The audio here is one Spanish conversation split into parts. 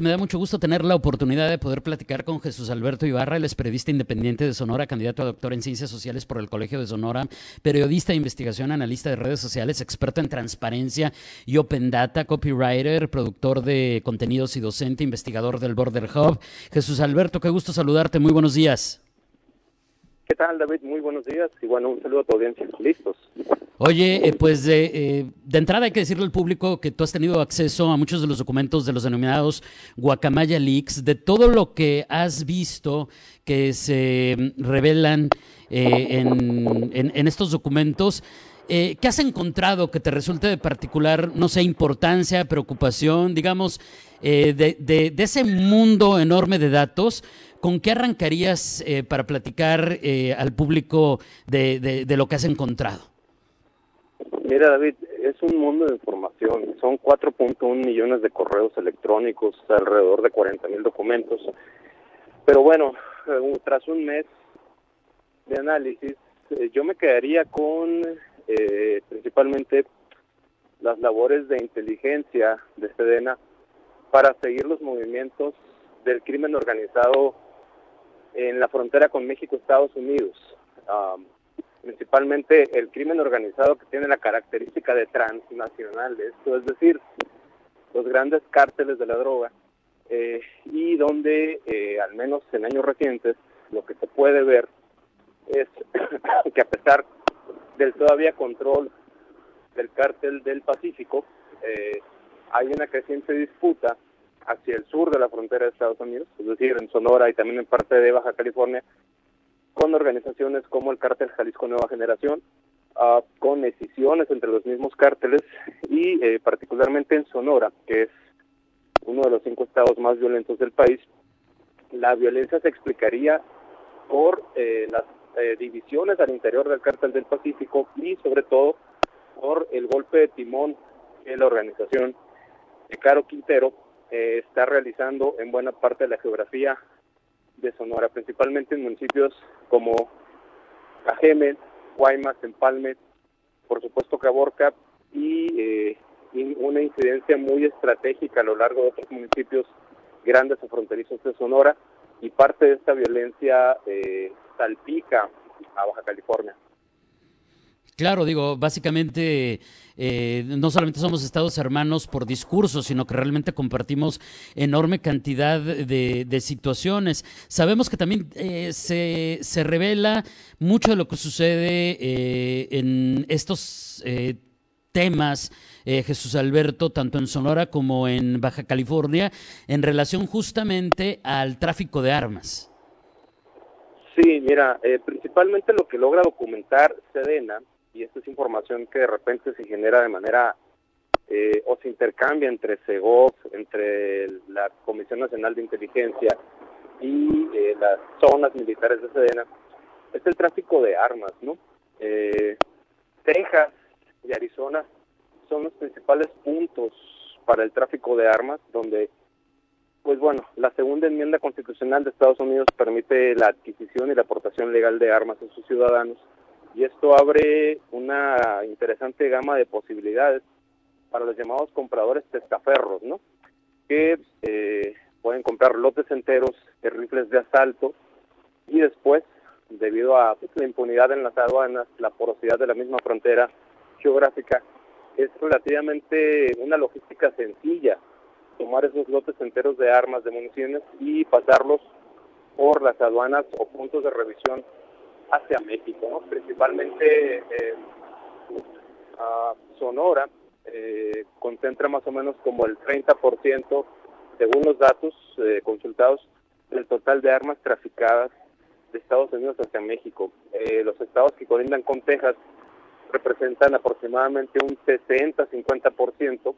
Me da mucho gusto tener la oportunidad de poder platicar con Jesús Alberto Ibarra, el periodista independiente de Sonora, candidato a doctor en ciencias sociales por el Colegio de Sonora, periodista de investigación, analista de redes sociales, experto en transparencia y open data, copywriter, productor de contenidos y docente, investigador del Border Hub. Jesús Alberto, qué gusto saludarte, muy buenos días. ¿Qué tal, David? Muy buenos días y bueno, un saludo a tu audiencia. Listos. Oye, eh, pues eh, de entrada hay que decirle al público que tú has tenido acceso a muchos de los documentos de los denominados Guacamaya Leaks, de todo lo que has visto que se revelan eh, en, estos documentos. ¿Qué has encontrado que te resulte de particular, no sé, importancia, preocupación, digamos, de, de, ese mundo enorme de datos? ¿Con qué arrancarías eh, para platicar eh, al público de, lo que has encontrado? Mira, David, es un mundo de información. Son 4.1 millones de correos electrónicos, alrededor de 40 mil documentos. Pero bueno, eh, tras un mes de análisis, yo me quedaría con principalmente las labores de inteligencia de Sedena para seguir los movimientos del crimen organizado en la frontera con México, Estados Unidos. principalmente el crimen organizado que tiene la característica de transnacional, esto es decir, los grandes cárteles de la droga, eh, y donde, eh, al menos en años recientes, lo que se puede ver es que a pesar del todavía control del cártel del Pacífico, eh, hay una creciente disputa hacia el sur de la frontera de Estados Unidos, es decir, en Sonora y también en parte de Baja California, con organizaciones como el Cártel Jalisco Nueva Generación, uh, con decisiones entre los mismos cárteles y eh, particularmente en Sonora, que es uno de los cinco estados más violentos del país, la violencia se explicaría por eh, las eh, divisiones al interior del cártel del Pacífico y sobre todo por el golpe de timón de la organización de Caro Quintero eh, está realizando en buena parte de la geografía de Sonora, principalmente en municipios como Cajeme, Guaymas, Empalme, por supuesto Caborca eh, y, una incidencia muy estratégica a lo largo de otros municipios grandes o fronterizos de Sonora y parte de esta violencia eh, salpica a Baja California. Claro, digo, básicamente eh, no solamente somos estados hermanos por discurso, sino que realmente compartimos enorme cantidad de, situaciones. Sabemos que también eh, se, se, revela mucho de lo que sucede eh, en estos temas, Jesús Alberto, tanto en Sonora como en Baja California, en relación justamente al tráfico de armas. Sí, mira, principalmente lo que logra documentar Sedena y esta es información que de repente se genera de manera eh, o se intercambia entre CEGOV, entre la Comisión Nacional de Inteligencia y eh, las zonas militares de Sedena, es el tráfico de armas, ¿no? Eh, Texas y Arizona son los principales puntos para el tráfico de armas, donde, pues bueno, la segunda enmienda constitucional de Estados Unidos permite la adquisición y la aportación legal de armas a sus ciudadanos y esto abre una interesante gama de posibilidades para los llamados compradores testaferros, ¿no? Que eh, pueden comprar lotes enteros de rifles de asalto y después, debido a pues, la impunidad en las aduanas, la porosidad de la misma frontera geográfica, es relativamente una logística sencilla tomar esos lotes enteros de armas, de municiones y pasarlos por las aduanas o puntos de revisión hacia México, ¿no? principalmente eh, Sonora eh, concentra más o menos como el 30%, según los datos eh, consultados, del total de armas traficadas de Estados Unidos hacia México. los estados que colindan con Texas representan aproximadamente un 60-50%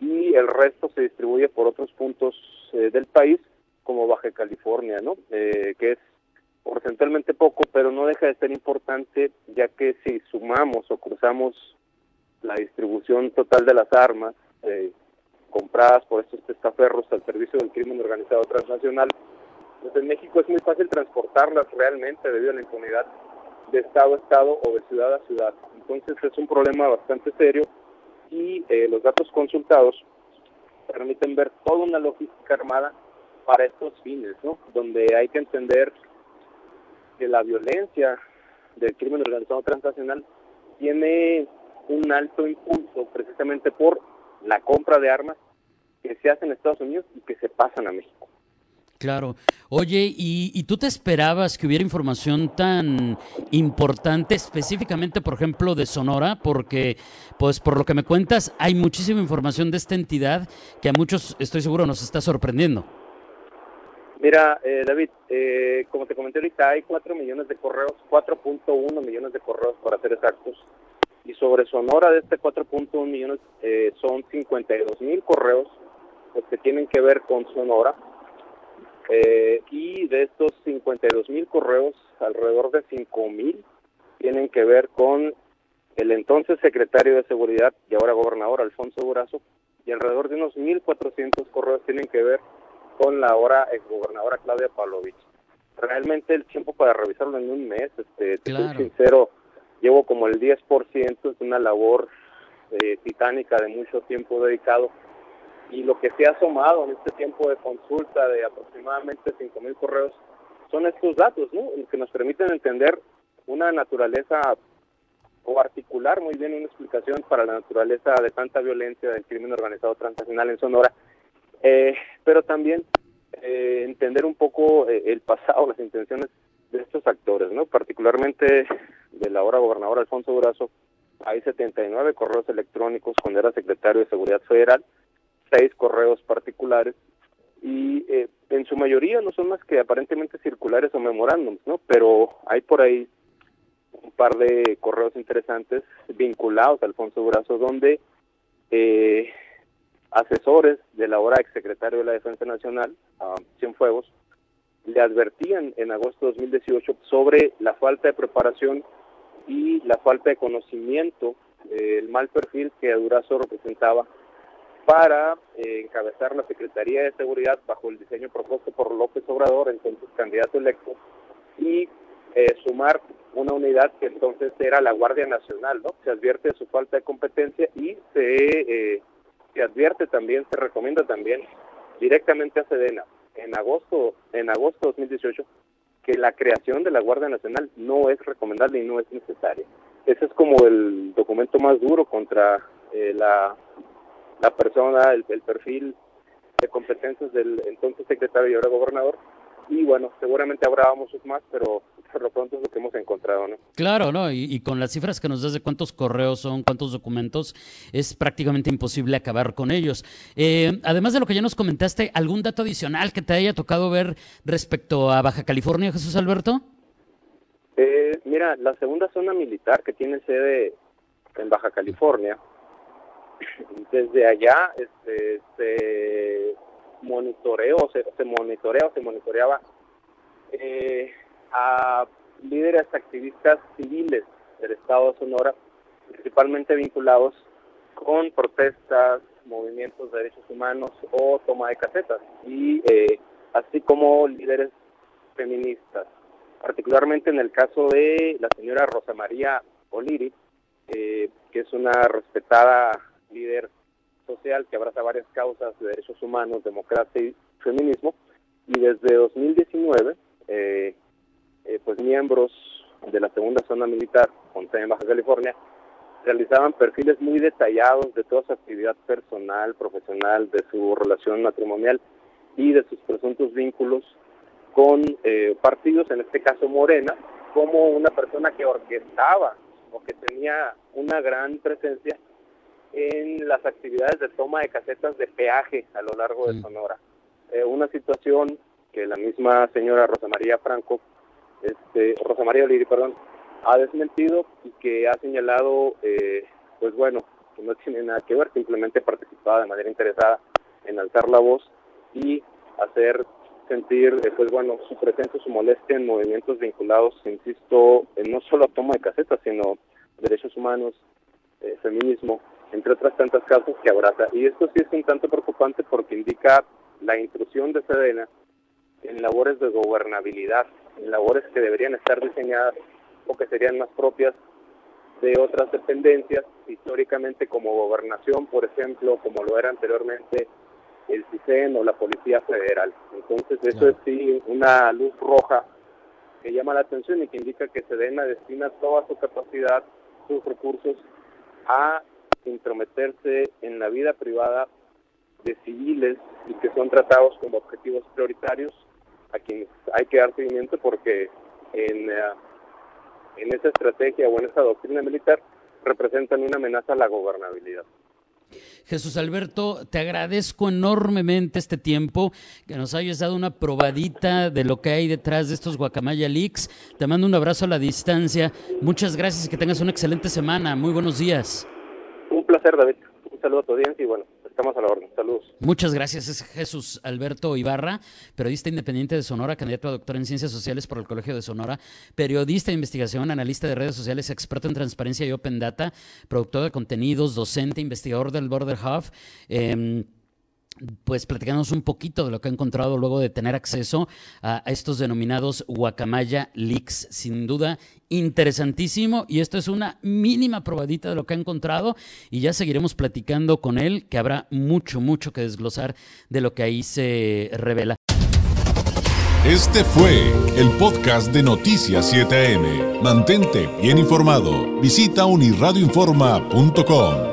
y el resto se distribuye por otros puntos del país como Baja California, ¿no? que es porcentualmente poco, pero no deja de ser importante ya que si sumamos o cruzamos la distribución total de las armas, eh, compradas por estos testaferros al servicio del crimen organizado transnacional, pues en México es muy fácil transportarlas realmente debido a la impunidad de estado a estado o de ciudad a ciudad. Entonces es un problema bastante serio y eh, los datos consultados permiten ver toda una logística armada para estos fines, ¿no? Donde hay que entender que la violencia del crimen organizado transnacional tiene un alto impulso precisamente por la compra de armas que se hace en Estados Unidos y que se pasan a México. Claro. Oye, ¿y, tú te esperabas que hubiera información tan importante específicamente, por ejemplo, de Sonora? Porque, pues, por lo que me cuentas, hay muchísima información de esta entidad que a muchos, estoy seguro, nos está sorprendiendo. Mira, eh, David, eh, como te comenté ahorita, hay 4 millones de correos, 4.1 millones de correos para ser exactos. Y sobre Sonora de este 4.1 millones eh, son 52 mil correos pues, que tienen que ver con Sonora eh, y de estos 52 mil correos, alrededor de 5 mil tienen que ver con el entonces secretario de Seguridad y ahora gobernador Alfonso Durazo, y alrededor de unos 1.400 correos tienen que ver con la ahora exgobernadora Claudia Pavlovich. Realmente el tiempo para revisarlo en un mes, este, te soy sincero, llevo como el 10%, es una labor eh, titánica de mucho tiempo dedicado y lo que se ha asomado en este tiempo de consulta de aproximadamente 5.000 correos son estos datos, ¿no? que nos permiten entender una naturaleza o articular muy bien una explicación para la naturaleza de tanta violencia del crimen organizado transnacional en Sonora, eh, pero también eh, entender un poco eh, el pasado, las intenciones de estos actores, ¿no? Particularmente de la ahora gobernadora Alfonso Durazo, hay 79 correos electrónicos cuando era secretario de Seguridad Federal, seis correos particulares y eh, en su mayoría no son más que aparentemente circulares o memorándums, ¿no? Pero hay por ahí un par de correos interesantes vinculados a Alfonso Durazo donde eh, asesores de la ahora exsecretario de la Defensa Nacional, a Cienfuegos, le advertían en agosto de 2018 sobre la falta de preparación y la falta de conocimiento, del mal perfil que Durazo representaba para eh, encabezar la Secretaría de Seguridad bajo el diseño propuesto por López Obrador, entonces candidato electo, y eh, sumar una unidad que entonces era la Guardia Nacional, ¿no? Se advierte de su falta de competencia y se, eh, se advierte también, se recomienda también directamente a Sedena en agosto, en agosto de 2018 que la creación de la Guardia Nacional no es recomendable y no es necesaria. Ese es como el documento más duro contra la la persona, el, perfil de competencias del entonces secretario y ahora gobernador. Y bueno, seguramente habrá muchos más, pero por lo pronto es lo que hemos encontrado, ¿no? Claro, ¿no? Y, con las cifras que nos das de cuántos correos son, cuántos documentos, es prácticamente imposible acabar con ellos. Eh, además de lo que ya nos comentaste, ¿algún dato adicional que te haya tocado ver respecto a Baja California, Jesús Alberto? Eh, mira, la segunda zona militar que tiene sede en Baja California, desde allá este, se monitoreó, se, se monitoreó, se monitoreaba eh, a líderes activistas civiles del Estado de Sonora, principalmente vinculados con protestas, movimientos de derechos humanos o toma de casetas, y eh, así como líderes feministas, particularmente en el caso de la señora Rosa María Oliri, eh, que es una respetada líder social que abraza varias causas de derechos humanos, democracia y feminismo. Y desde 2019, eh, eh, pues miembros de la segunda zona militar, con en Baja California, realizaban perfiles muy detallados de toda su actividad personal, profesional, de su relación matrimonial y de sus presuntos vínculos con eh, partidos, en este caso Morena, como una persona que orquestaba o que tenía una gran presencia en las actividades de toma de casetas de peaje a lo largo de. Sonora. Eh, una situación que la misma señora Rosa María Franco, este, Rosa María Oliri, perdón, ha desmentido y que ha señalado, eh, pues bueno, que no tiene nada que ver, simplemente participaba de manera interesada en alzar la voz y hacer sentir, eh, pues bueno, su presencia, su molestia en movimientos vinculados, insisto, en no solo a toma de casetas, sino derechos humanos, feminismo entre otras tantas causas que abraza. Y esto sí es un tanto preocupante porque indica la intrusión de Sedena en labores de gobernabilidad, en labores que deberían estar diseñadas o que serían más propias de otras dependencias, históricamente como gobernación, por ejemplo, como lo era anteriormente el CISEN o la Policía Federal. Entonces, eso es sí una luz roja que llama la atención y que indica que Sedena destina toda su capacidad, sus recursos a intrometerse en la vida privada de civiles y que son tratados como objetivos prioritarios a quienes hay que dar seguimiento porque en, eh, en esa estrategia o en esa doctrina militar representan una amenaza a la gobernabilidad. Jesús Alberto, te agradezco enormemente este tiempo, que nos hayas dado una probadita de lo que hay detrás de estos Guacamaya Leaks. Te mando un abrazo a la distancia. Muchas gracias y que tengas una excelente semana. Muy buenos días. Placer, David. Un saludo a tu audiencia y bueno, estamos a la orden. Saludos. Muchas gracias. Es Jesús Alberto Ibarra, periodista independiente de Sonora, candidato a doctor en Ciencias Sociales por el Colegio de Sonora, periodista de investigación, analista de redes sociales, experto en transparencia y open data, productor de contenidos, docente, investigador del Border Hub. Eh, pues platicándonos un poquito de lo que ha encontrado luego de tener acceso a, estos denominados Guacamaya Leaks. Sin duda, interesantísimo y esto es una mínima probadita de lo que ha encontrado y ya seguiremos platicando con él, que habrá mucho, mucho que desglosar de lo que ahí se revela. Este fue el podcast de Noticias 7am. Mantente bien informado. Visita unirradioinforma.com.